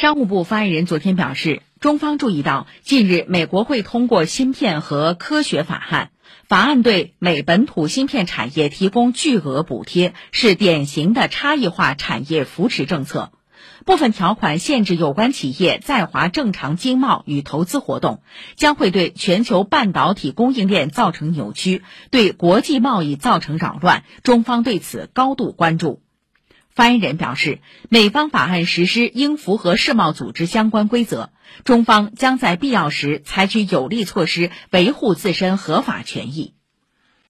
商务部发言人昨天表示，中方注意到，近日美国会通过芯片和科学法案，法案对美本土芯片产业提供巨额补贴，是典型的差异化产业扶持政策。部分条款限制有关企业在华正常经贸与投资活动，将会对全球半导体供应链造成扭曲，对国际贸易造成扰乱。中方对此高度关注。发言人表示，美方法案实施应符合世贸组织相关规则，中方将在必要时采取有力措施维护自身合法权益。